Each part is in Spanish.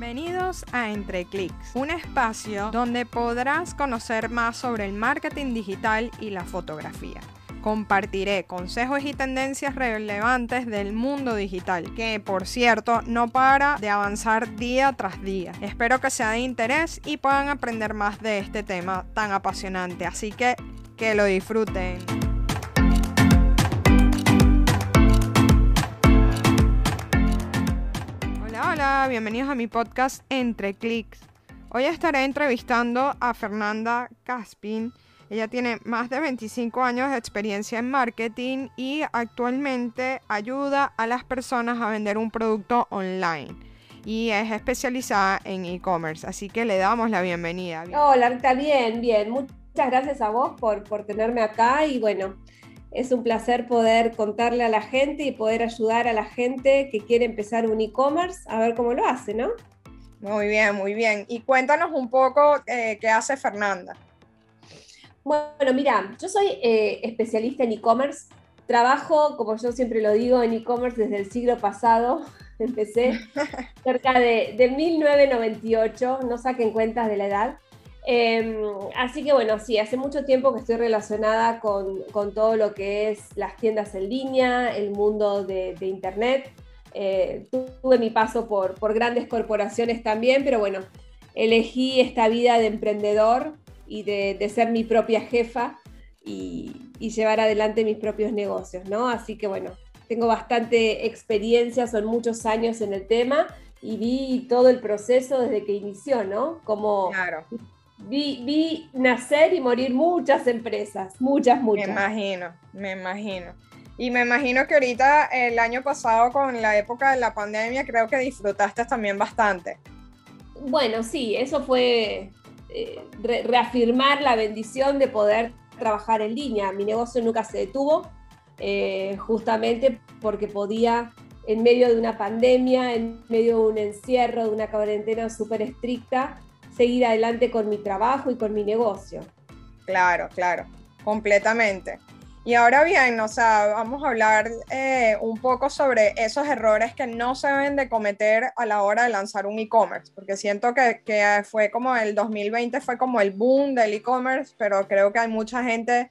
Bienvenidos a Entre Clics, un espacio donde podrás conocer más sobre el marketing digital y la fotografía. Compartiré consejos y tendencias relevantes del mundo digital, que por cierto no para de avanzar día tras día. Espero que sea de interés y puedan aprender más de este tema tan apasionante, así que que lo disfruten. Bienvenidos a mi podcast Entre Clics. Hoy estaré entrevistando a Fernanda Caspin. Ella tiene más de 25 años de experiencia en marketing y actualmente ayuda a las personas a vender un producto online y es especializada en e-commerce, así que le damos la bienvenida. Hola, está bien, bien. Muchas gracias a vos por, por tenerme acá y bueno, es un placer poder contarle a la gente y poder ayudar a la gente que quiere empezar un e-commerce a ver cómo lo hace, ¿no? Muy bien, muy bien. Y cuéntanos un poco eh, qué hace Fernanda. Bueno, mira, yo soy eh, especialista en e-commerce. Trabajo, como yo siempre lo digo, en e-commerce desde el siglo pasado. Empecé cerca de, de 1998, no saquen cuentas de la edad. Em, así que bueno, sí, hace mucho tiempo que estoy relacionada con, con todo lo que es las tiendas en línea, el mundo de, Internet. Eh, tuve mi paso por, por grandes corporaciones también, pero bueno, elegí esta vida de emprendedor y de, ser mi propia jefa y, y, llevar adelante mis propios negocios, ¿no? Así que bueno, tengo bastante experiencia, son muchos años en el tema y vi todo el proceso desde que inició, ¿no? Como Claro. Vi, vi nacer y morir muchas empresas, muchas, muchas. Me imagino, me imagino. Y me imagino que ahorita, el año pasado, con la época de la pandemia, creo que disfrutaste también bastante. Bueno, sí, eso fue eh, re reafirmar la bendición de poder trabajar en línea. Mi negocio nunca se detuvo, eh, justamente porque podía, en medio de una pandemia, en medio de un encierro, de una cuarentena súper estricta, seguir adelante con mi trabajo y con mi negocio. Claro, claro, completamente. Y ahora bien, o sea, vamos a hablar eh, un poco sobre esos errores que no se deben de cometer a la hora de lanzar un e-commerce, porque siento que, que, fue como el 2020, fue como el boom del e-commerce, pero creo que hay mucha gente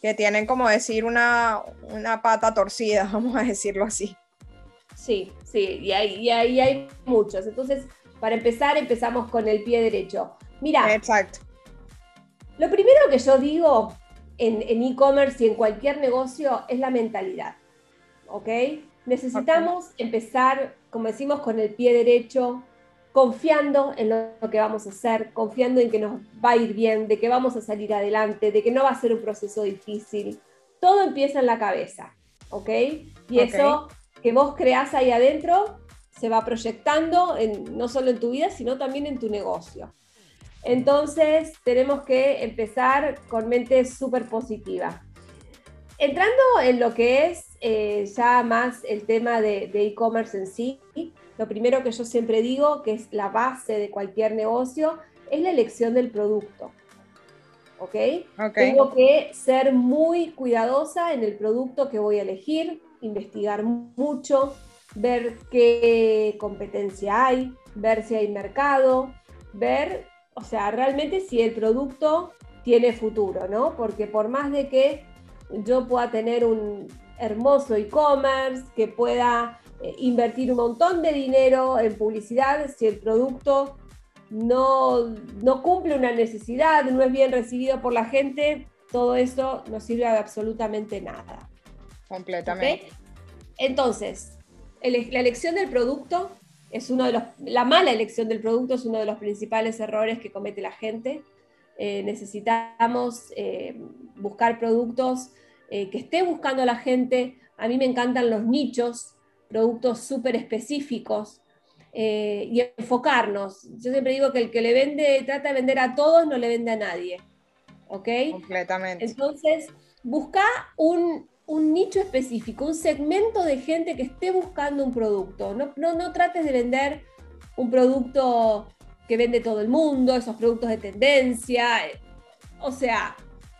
que tienen como decir una, una pata torcida, vamos a decirlo así. Sí, sí, y ahí y hay, y hay muchos. Entonces, para empezar, empezamos con el pie derecho. Mira, Exacto. Lo primero que yo digo en e-commerce y en cualquier negocio es la mentalidad. ¿Ok? Necesitamos okay. empezar, como decimos, con el pie derecho, confiando en lo que vamos a hacer, confiando en que nos va a ir bien, de que vamos a salir adelante, de que no va a ser un proceso difícil. Todo empieza en la cabeza. ¿Ok? Y okay. eso que vos creás ahí adentro se va proyectando en, no solo en tu vida, sino también en tu negocio. Entonces tenemos que empezar con mente súper positiva. Entrando en lo que es eh, ya más el tema de e-commerce en sí, lo primero que yo siempre digo, que es la base de cualquier negocio, es la elección del producto. ¿Ok? okay. Tengo que ser muy cuidadosa en el producto que voy a elegir, investigar mucho, ver qué competencia hay, ver si hay mercado, ver o sea, realmente si el producto tiene futuro, ¿no? Porque por más de que yo pueda tener un hermoso e-commerce, que pueda eh, invertir un montón de dinero en publicidad, si el producto no, no cumple una necesidad, no es bien recibido por la gente, todo eso no sirve de absolutamente nada. Completamente. ¿Okay? Entonces, el, la elección del producto es uno de los, la mala elección del producto es uno de los principales errores que comete la gente. Eh, necesitamos eh, buscar productos eh, que esté buscando la gente. A mí me encantan los nichos, productos súper específicos y enfocarnos. Yo siempre digo que el que le vende, trata de vender a todos, no le vende a nadie. ¿Ok? Completamente. Entonces, busca un, un nicho específico, un segmento de gente que esté buscando un producto. No, no, no, trates de vender un producto que vende todo el mundo, esos productos de tendencia. O sea,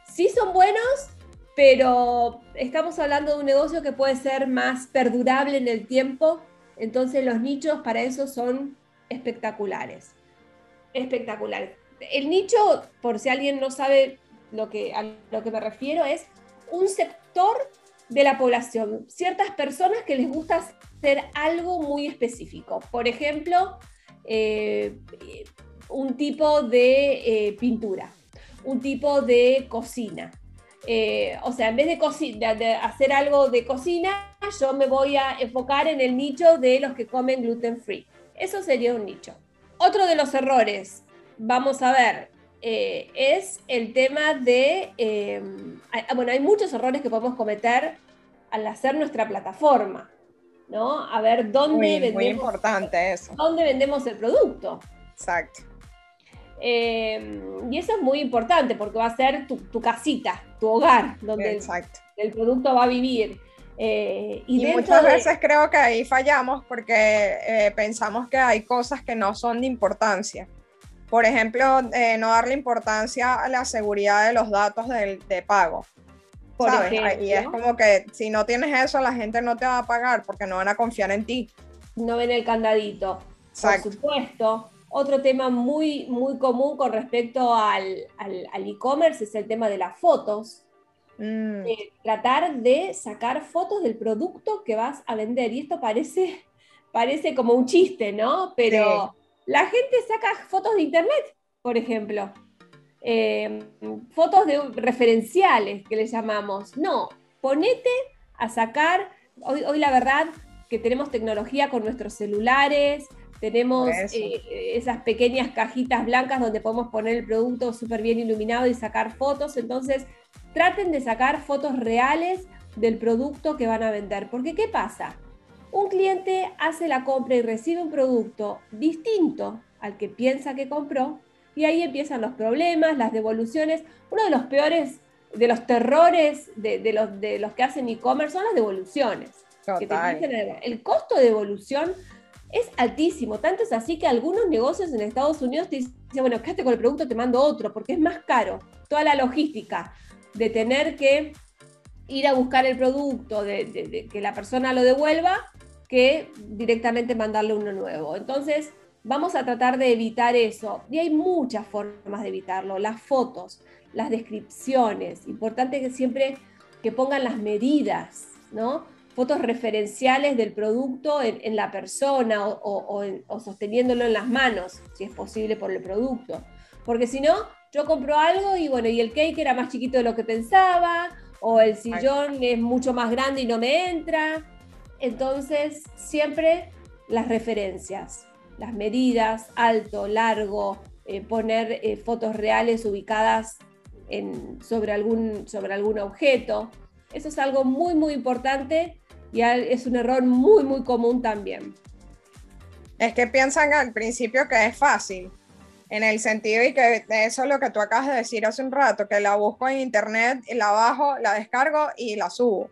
sí son buenos, pero estamos hablando de un negocio que puede ser más perdurable en el tiempo. Entonces los nichos para eso son espectaculares. Espectaculares. El nicho, por si alguien no sabe lo que, a lo que me refiero, es un sector de la población, ciertas personas que les gusta hacer algo muy específico. Por ejemplo, eh, un tipo de eh, pintura, un tipo de cocina. Eh, o sea, en vez de, de, hacer algo de cocina, yo me voy a enfocar en el nicho de los que comen gluten free. Eso sería un nicho. Otro de los errores, vamos a ver, es el tema de, bueno, hay muchos errores que podemos cometer al hacer nuestra plataforma. ¿no? A ver dónde vendemos. importante eso. Dónde vendemos el producto. Exacto. Em, y eso es muy importante porque va a ser tu, casita, tu hogar, donde el, producto va a vivir. Eh, y, muchas veces creo que ahí fallamos porque eh, pensamos que hay cosas que no son de importancia. Por ejemplo, eh, no darle importancia a la seguridad de los datos de pago y es como que si no tienes eso, la gente no te va a pagar porque no van a confiar en ti. No ven el candadito. Por supuesto. Otro tema muy, muy común con respecto al e-commerce es el tema de las fotos. Mm. Eh, tratar de sacar fotos del producto que vas a vender. Y esto parece, parece como un chiste, ¿no? Pero la gente saca fotos de internet, por ejemplo. Eh, fotos de referenciales que le llamamos. No, ponete a sacar, hoy, hoy la verdad que tenemos tecnología con nuestros celulares, tenemos eh, esas pequeñas cajitas blancas donde podemos poner el producto súper bien iluminado y sacar fotos, entonces traten de sacar fotos reales del producto que van a vender, porque ¿qué pasa? Un cliente hace la compra y recibe un producto distinto al que piensa que compró y ahí empiezan los problemas, las devoluciones. Uno de los peores, de los terrores de, los, de los que hacen e-commerce son las devoluciones. el costo de devolución es altísimo. Tanto es así que algunos negocios en Estados Unidos te dicen, bueno, quédate con el producto, te mando otro, porque es más caro. Toda la logística de tener que ir a buscar el producto, de que la persona lo devuelva, que directamente mandarle uno nuevo. Entonces, Vamos a tratar de evitar eso. Y hay muchas formas de evitarlo. Las fotos, las descripciones. Importante que siempre que pongan las medidas, ¿no? Fotos referenciales del producto en, la persona o, sosteniéndolo en las manos, si es posible por el producto. Porque si no, yo compro algo y bueno, y el cake era más chiquito de lo que pensaba, o el sillón es mucho más grande y no me entra. Entonces, siempre las referencias las medidas, alto, largo, eh, poner eh, fotos reales ubicadas en, sobre, algún, sobre algún objeto. Eso es algo muy, muy importante y es un error muy, muy común también. Es que piensan al principio que es fácil, en el sentido y que eso es lo que tú acabas de decir hace un rato, que la busco en internet, la bajo, la descargo y la subo.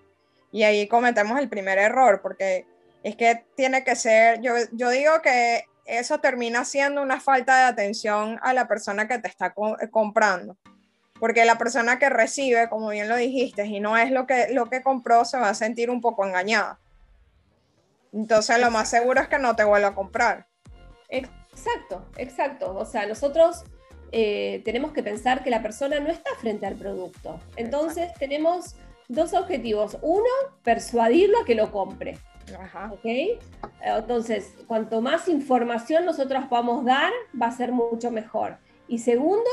Y ahí cometemos el primer error, porque es que tiene que ser, yo, yo digo que eso termina siendo una falta de atención a la persona que te está comprando. Porque la persona que recibe, como bien lo dijiste, y no es lo que, lo que compró, se va a sentir un poco engañada. Entonces lo más seguro es que no te vuelva a comprar. Exacto, exacto. O sea, nosotros eh, tenemos que pensar que la persona no está frente al producto. Entonces tenemos dos objetivos. Uno, persuadirlo a que lo compre. Entonces, cuanto más información nosotros podamos dar, va a ser mucho mejor. Y segundo,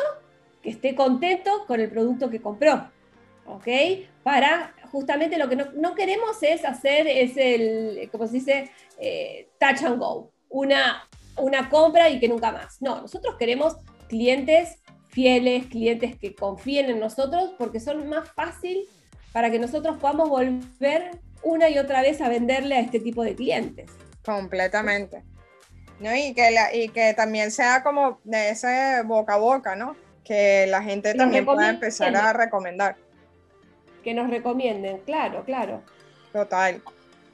que esté contento con el producto que compró. ¿Ok? Para justamente lo que no, queremos es hacer, es el, como se dice, eh, touch and go. Una, una compra y que nunca más. No, nosotros queremos clientes fieles, clientes que confíen en nosotros porque son más fácil para que nosotros podamos volver una y otra vez a venderle a este tipo de clientes. Completamente. ¿No? Y, que y que también sea como de ese boca a boca, ¿no? Que la gente también pueda empezar a recomendar. Que nos recomienden, claro, claro. Total.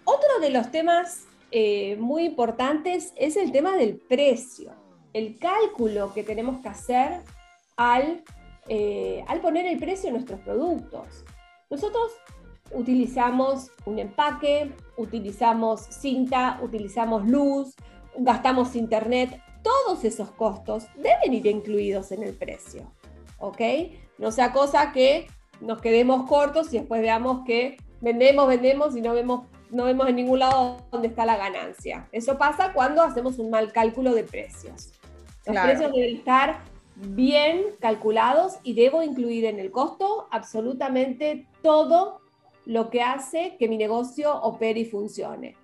Otro de los temas eh, muy importantes es el tema del precio, el cálculo que tenemos que hacer al, eh, al poner el precio de nuestros productos. Nosotros utilizamos un empaque, utilizamos cinta, utilizamos luz, gastamos internet. todos esos costos deben ir incluidos en el precio. ¿Ok? No sea cosa que nos quedemos cortos y después veamos que vendemos, vendemos y no vemos, no vemos en ningún lado dónde está la ganancia. Eso pasa cuando hacemos un mal cálculo de precios. Los precios deben estar bien calculados y debo incluir en el costo absolutamente todo lo que hace que mi negocio opere y funcione.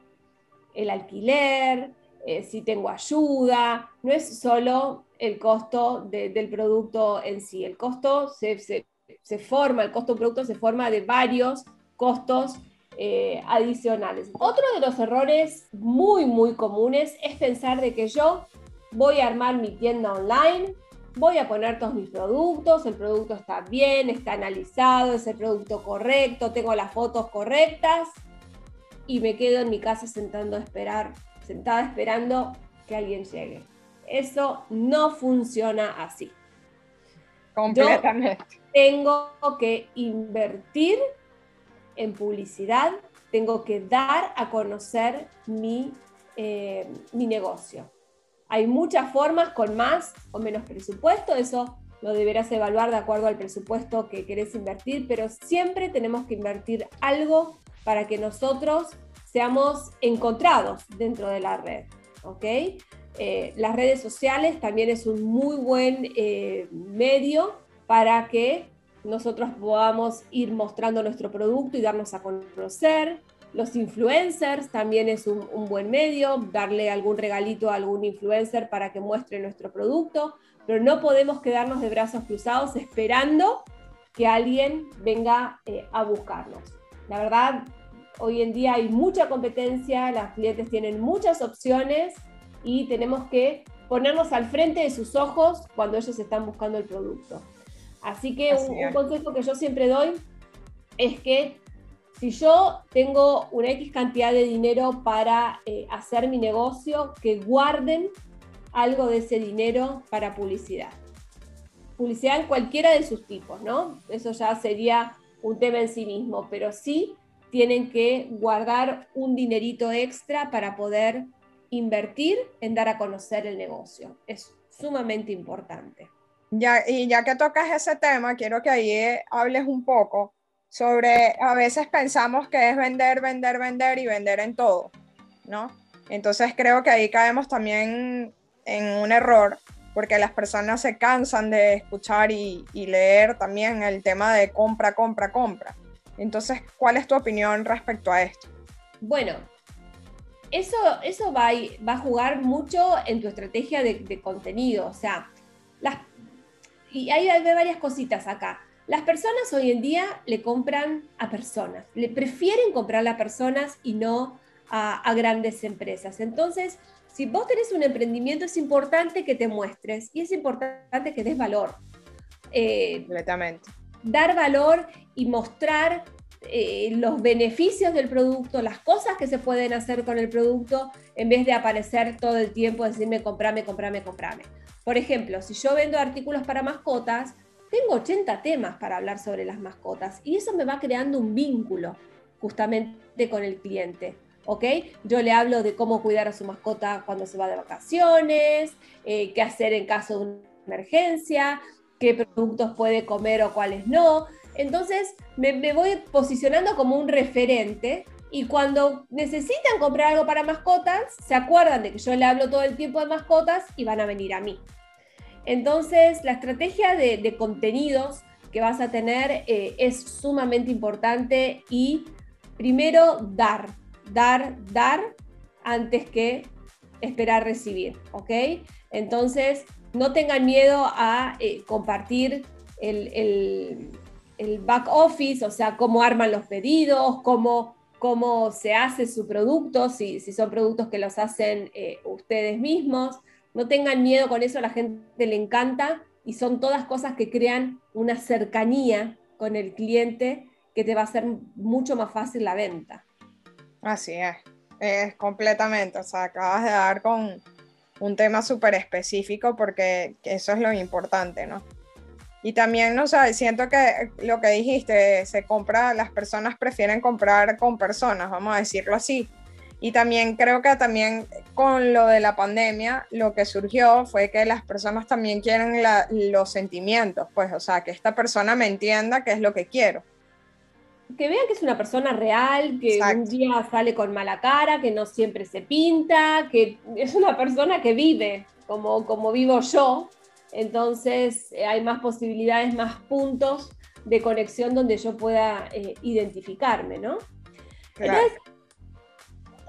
El alquiler, eh, si tengo ayuda, no es solo el costo del producto en sí, el costo se, forma, el costo del producto se forma de varios costos eh, adicionales. Otro de los errores muy, muy comunes es pensar de que yo voy a armar mi tienda online, voy a poner todos mis productos, el producto está bien, está analizado, es el producto correcto, tengo las fotos correctas y me quedo en mi casa sentando a esperar, sentada esperando que alguien llegue. Eso no funciona así. Completamente. tengo que invertir en publicidad, tengo que dar a conocer mi, eh, mi negocio. Hay muchas formas con más o menos presupuesto, eso lo deberás evaluar de acuerdo al presupuesto que querés invertir, pero siempre tenemos que invertir algo para que nosotros seamos encontrados dentro de la red. ¿ok? Eh, las redes sociales también es un muy buen eh, medio para que nosotros podamos ir mostrando nuestro producto y darnos a conocer. Los influencers también es un, buen medio, darle algún regalito a algún influencer para que muestre nuestro producto, pero no podemos quedarnos de brazos cruzados esperando que alguien venga eh, a buscarnos. La verdad, hoy en día hay mucha competencia, los clientes tienen muchas opciones y tenemos que ponernos al frente de sus ojos cuando ellos están buscando el producto. Así que un, consejo que yo siempre doy es que si yo tengo una X cantidad de dinero para eh, hacer mi negocio, que guarden algo de ese dinero para publicidad. Publicidad en cualquiera de sus tipos, ¿no? Eso ya sería un tema en sí mismo, pero sí tienen que guardar un dinerito extra para poder invertir en dar a conocer el negocio. Es sumamente importante. Ya, y ya que tocas ese tema, quiero que ahí eh, hables un poco sobre, a veces pensamos que es vender, vender, vender y vender en todo, ¿no? Entonces creo que ahí caemos también en un error, porque las personas se cansan de escuchar y, leer también el tema de compra, compra, compra. Entonces, ¿cuál es tu opinión respecto a esto? Bueno, eso, eso va, va a jugar mucho en tu estrategia de, contenido, o sea, las, y hay, hay varias cositas acá. Las personas hoy en día le compran a personas, le prefieren comprar a personas y no a, grandes empresas. Entonces, si vos tenés un emprendimiento, es importante que te muestres y es importante que des valor. Eh, Completamente. Dar valor y mostrar eh, los beneficios del producto, las cosas que se pueden hacer con el producto, en vez de aparecer todo el tiempo, decirme comprame, comprame, comprame. Por ejemplo, si yo vendo artículos para mascotas, tengo 80 temas para hablar sobre las mascotas y eso me va creando un vínculo justamente con el cliente. ¿ok? Yo le hablo de cómo cuidar a su mascota cuando se va de vacaciones, eh, qué hacer en caso de una emergencia, qué productos puede comer o cuáles no. Entonces me, me voy posicionando como un referente y cuando necesitan comprar algo para mascotas, se acuerdan de que yo le hablo todo el tiempo de mascotas y van a venir a mí. Entonces, la estrategia de, contenidos que vas a tener eh, es sumamente importante y primero dar, dar, dar antes que esperar recibir, ¿ok? Entonces, no tengan miedo a eh, compartir el, back office, o sea, cómo arman los pedidos, cómo, cómo se hace su producto, si, si son productos que los hacen eh, ustedes mismos. No tengan miedo con eso, a la gente le encanta y son todas cosas que crean una cercanía con el cliente que te va a hacer mucho más fácil la venta. Así es, es completamente, o sea, acabas de dar con un tema súper específico porque eso es lo importante, ¿no? Y también, no sé, siento que lo que dijiste, se compra, las personas prefieren comprar con personas, vamos a decirlo así. Y también creo que también con lo de la pandemia, lo que surgió fue que las personas también quieren los sentimientos, pues, o sea, que esta persona me entienda qué es lo que quiero. Que vean que es una persona real, que un día sale con mala cara, que no siempre se pinta, que es una persona que vive como, como vivo yo. Entonces eh, hay más posibilidades, más puntos de conexión donde yo pueda eh, identificarme, ¿no? Entonces,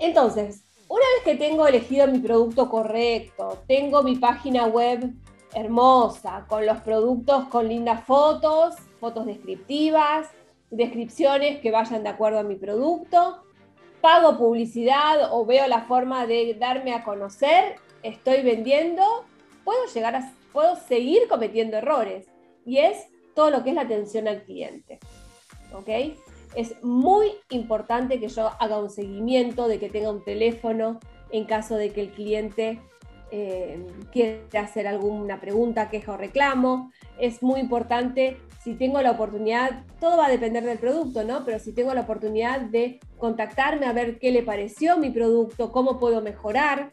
entonces, una vez que tengo elegido mi producto correcto, tengo mi página web hermosa, con los productos con lindas fotos, fotos descriptivas, descripciones que vayan de acuerdo a mi producto, pago publicidad o veo la forma de darme a conocer, estoy vendiendo, puedo llegar a, puedo seguir cometiendo errores. Y es todo lo que es la atención al cliente. ¿Ok? Es muy importante que yo haga un seguimiento, de que tenga un teléfono en caso de que el cliente eh, quiera hacer alguna pregunta, queja o reclamo. Es muy importante si tengo la oportunidad, todo va a depender del producto, ¿no? Pero si tengo la oportunidad de contactarme a ver qué le pareció mi producto, cómo puedo mejorar,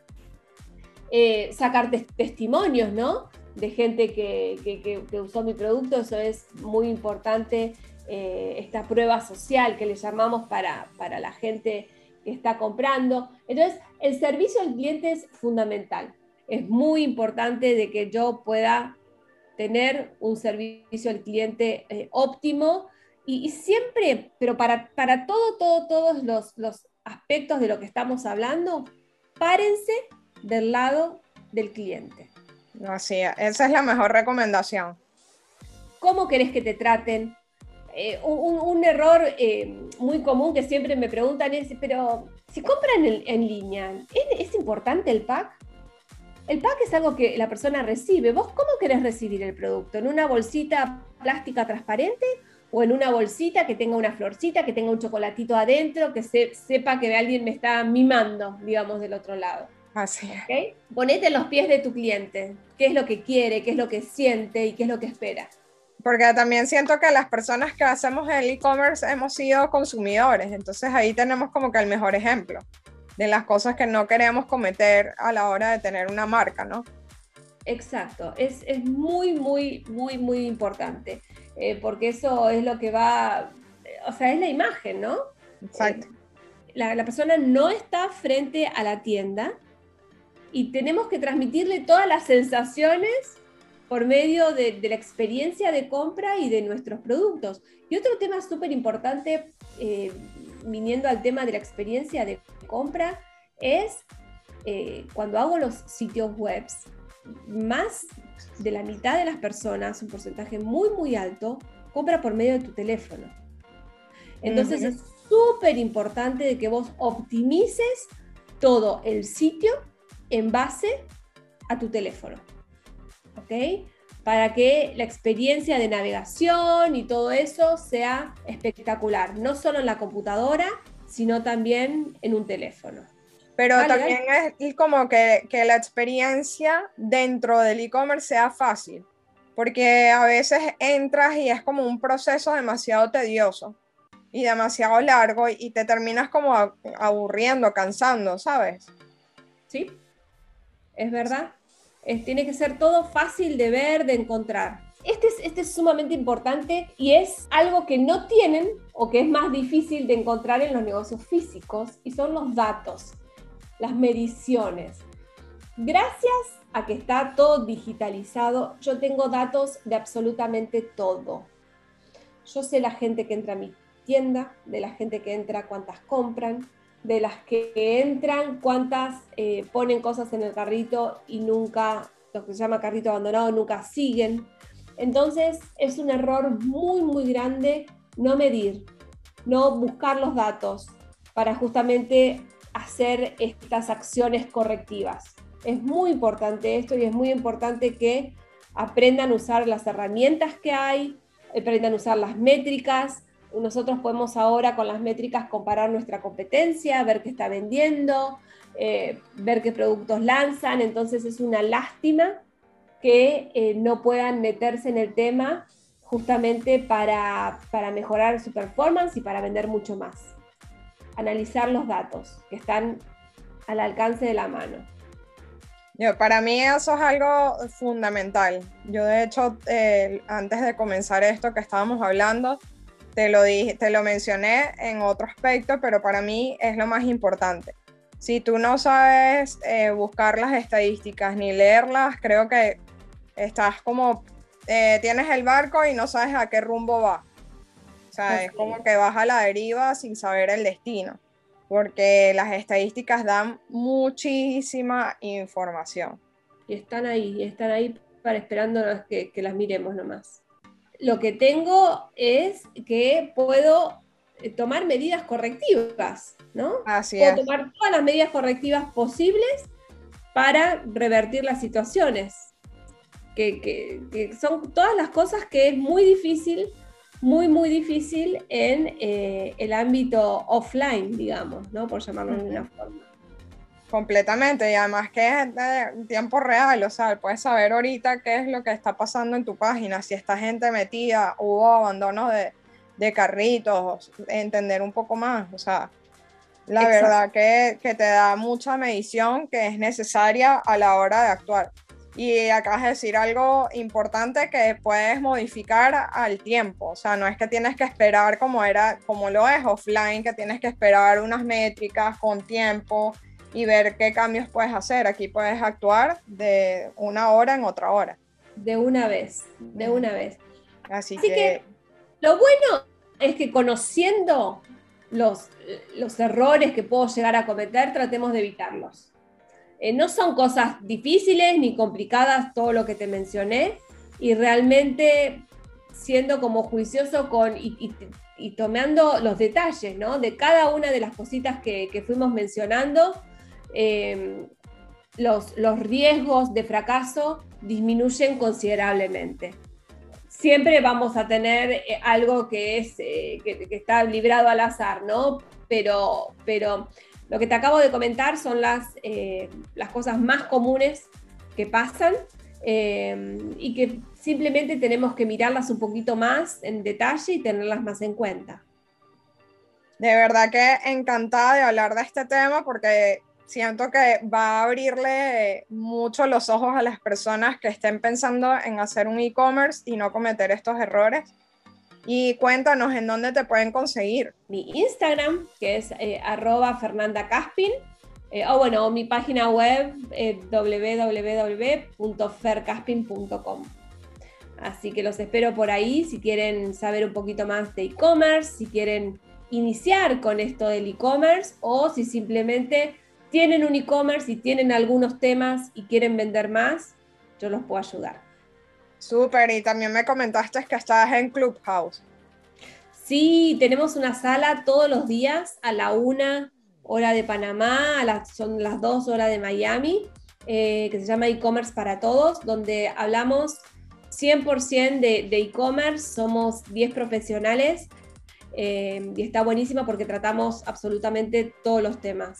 eh, sacar testimonios, ¿no? De gente que, que usó mi producto, eso es muy importante eh, esta prueba social que le llamamos para, para la gente que está comprando. Entonces, el servicio al cliente es fundamental. Es muy importante de que yo pueda tener un servicio al cliente eh, óptimo y, siempre, pero para, para todo, todo, todos los, los aspectos de lo que estamos hablando, párense del lado del cliente. Así, esa es la mejor recomendación. ¿Cómo querés que te traten? Eh, un, error eh, muy común que siempre me preguntan es, pero si compran en, línea, ¿es, importante el pack? El pack es algo que la persona recibe. ¿Vos cómo querés recibir el producto? ¿En una bolsita plástica transparente o en una bolsita que tenga una florcita, que tenga un chocolatito adentro, que sepa que alguien me está mimando, digamos, del otro lado? Así. ¿Okay? Ponete en los pies de tu cliente. ¿Qué es lo que quiere? ¿Qué es lo que siente? ¿Y qué es lo que espera? Porque también siento que las personas que hacemos el e-commerce hemos sido consumidores, entonces ahí tenemos como que el mejor ejemplo de las cosas que no queremos cometer a la hora de tener una marca, ¿no? Exacto, es, muy, muy, muy, muy importante, eh, porque eso es lo que va, o sea, es la imagen, ¿no? Exacto. Eh, la, la persona no está frente a la tienda y tenemos que transmitirle todas las sensaciones por medio de, la experiencia de compra y de nuestros productos. Y otro tema súper importante, eh, viniendo al tema de la experiencia de compra, es eh, cuando hago los sitios web, más de la mitad de las personas, un porcentaje muy, muy alto, compra por medio de tu teléfono. Entonces es súper importante de que vos optimices todo el sitio en base a tu teléfono. ¿Ok? Para que la experiencia de navegación y todo eso sea espectacular, no solo en la computadora, sino también en un teléfono. Pero también es como que, que la experiencia dentro del e-commerce sea fácil, porque a veces entras y es como un proceso demasiado tedioso y demasiado largo y te terminas como aburriendo, cansando, ¿sabes? Sí, es verdad tiene que ser todo fácil de ver, de encontrar. Este es, este es sumamente importante y es algo que no tienen o que es más difícil de encontrar en los negocios físicos y son los datos, las mediciones. Gracias a que está todo digitalizado, yo tengo datos de absolutamente todo. Yo sé la gente que entra a mi tienda, de la gente que entra, cuántas compran, de las que entran, cuántas eh, ponen cosas en el carrito y nunca, lo que se llama carrito abandonado, nunca siguen. Entonces es un error muy, muy grande no medir, no buscar los datos para justamente hacer estas acciones correctivas. Es muy importante esto y es muy importante que aprendan a usar las herramientas que hay, aprendan a usar las métricas, nosotros podemos ahora con las métricas comparar nuestra competencia, ver qué está vendiendo, eh, ver qué productos lanzan, entonces es una lástima que eh, no puedan meterse en el tema justamente para, para, mejorar su performance y para vender mucho más. analizar los datos que están al alcance de la mano. Yo, para mí eso es algo fundamental. Yo de hecho, eh, antes de comenzar esto que estábamos hablando, te lo, dije, te lo mencioné en otro aspecto, pero para mí es lo más importante. Si tú no sabes eh, buscar las estadísticas ni leerlas, creo que estás como, eh, tienes el barco y no sabes a qué rumbo va. O sea, es como que vas a la deriva sin saber el destino porque las estadísticas dan muchísima información. Y están ahí, están ahí para esperando que, que las miremos nomás. Lo que tengo es que puedo eh, tomar medidas correctivas, ¿no? Así puedo tomar todas las medidas correctivas posibles para revertir las situaciones. Que, que, que, son todas las cosas que es muy difícil muy, muy difícil en eh, el ámbito offline, digamos, ¿no? Por llamarlo de una forma. Completamente, y además que es de tiempo real, o sea, puedes saber ahorita qué es lo que está pasando en tu página, si esta gente metida, hubo abandono de, de carritos, entender un poco más, o sea, la verdad que, que te da mucha medición que es necesaria a la hora de actuar. Y acabas de decir algo importante que puedes modificar al tiempo. O sea, no es que tienes que esperar como era, como lo es offline, que tienes que esperar unas métricas con tiempo y ver qué cambios puedes hacer. Aquí puedes actuar de una hora en otra hora. De una vez, de una vez. Así, que... lo bueno es que conociendo los, los errores que puedo llegar a cometer, tratemos de evitarlos. Eh, no son cosas difíciles ni complicadas todo lo que te mencioné y realmente siendo como juicioso con y, tomando los detalles ¿no? de cada una de las cositas que, fuimos mencionando, em, los, los riesgos de fracaso disminuyen considerablemente siempre vamos a tener eh, algo que es eh, que, está librado al azar, ¿no? Pero, pero lo que te acabo de comentar son las, eh, las cosas más comunes que pasan eh, y que simplemente tenemos que mirarlas un poquito más en detalle y tenerlas más en cuenta. De verdad que encantada de hablar de este tema porque siento que va a abrirle mucho los ojos a las personas que estén pensando en hacer un e-commerce y no cometer estos errores y cuéntanos en dónde te pueden conseguir. Mi Instagram, que es eh, arroba Fernanda Caspin, eh, o bueno, mi página web eh, www.fercaspin.com. Así que los espero por ahí si quieren saber un poquito más de e-commerce, si quieren iniciar con esto del e-commerce o si simplemente tienen un e-commerce y tienen algunos temas y quieren vender más, yo los puedo ayudar. Súper, y también me comentaste que estás en Clubhouse. Sí, tenemos una sala todos los días a la una hora de Panamá, a las, son las dos horas de Miami, eh, que se llama e-commerce para todos, donde hablamos 100% de e-commerce, somos 10 profesionales eh, y está buenísima porque tratamos absolutamente todos los temas.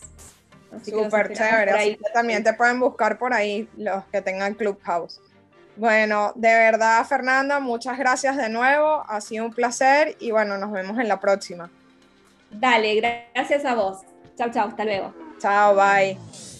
Súper chévere, también te pueden buscar por ahí los que tengan Clubhouse. Bueno, de verdad, Fernanda, muchas gracias de nuevo. Ha sido un placer y bueno, nos vemos en la próxima. Dale, gracias a vos. Chao, chao, hasta luego. Chao, bye.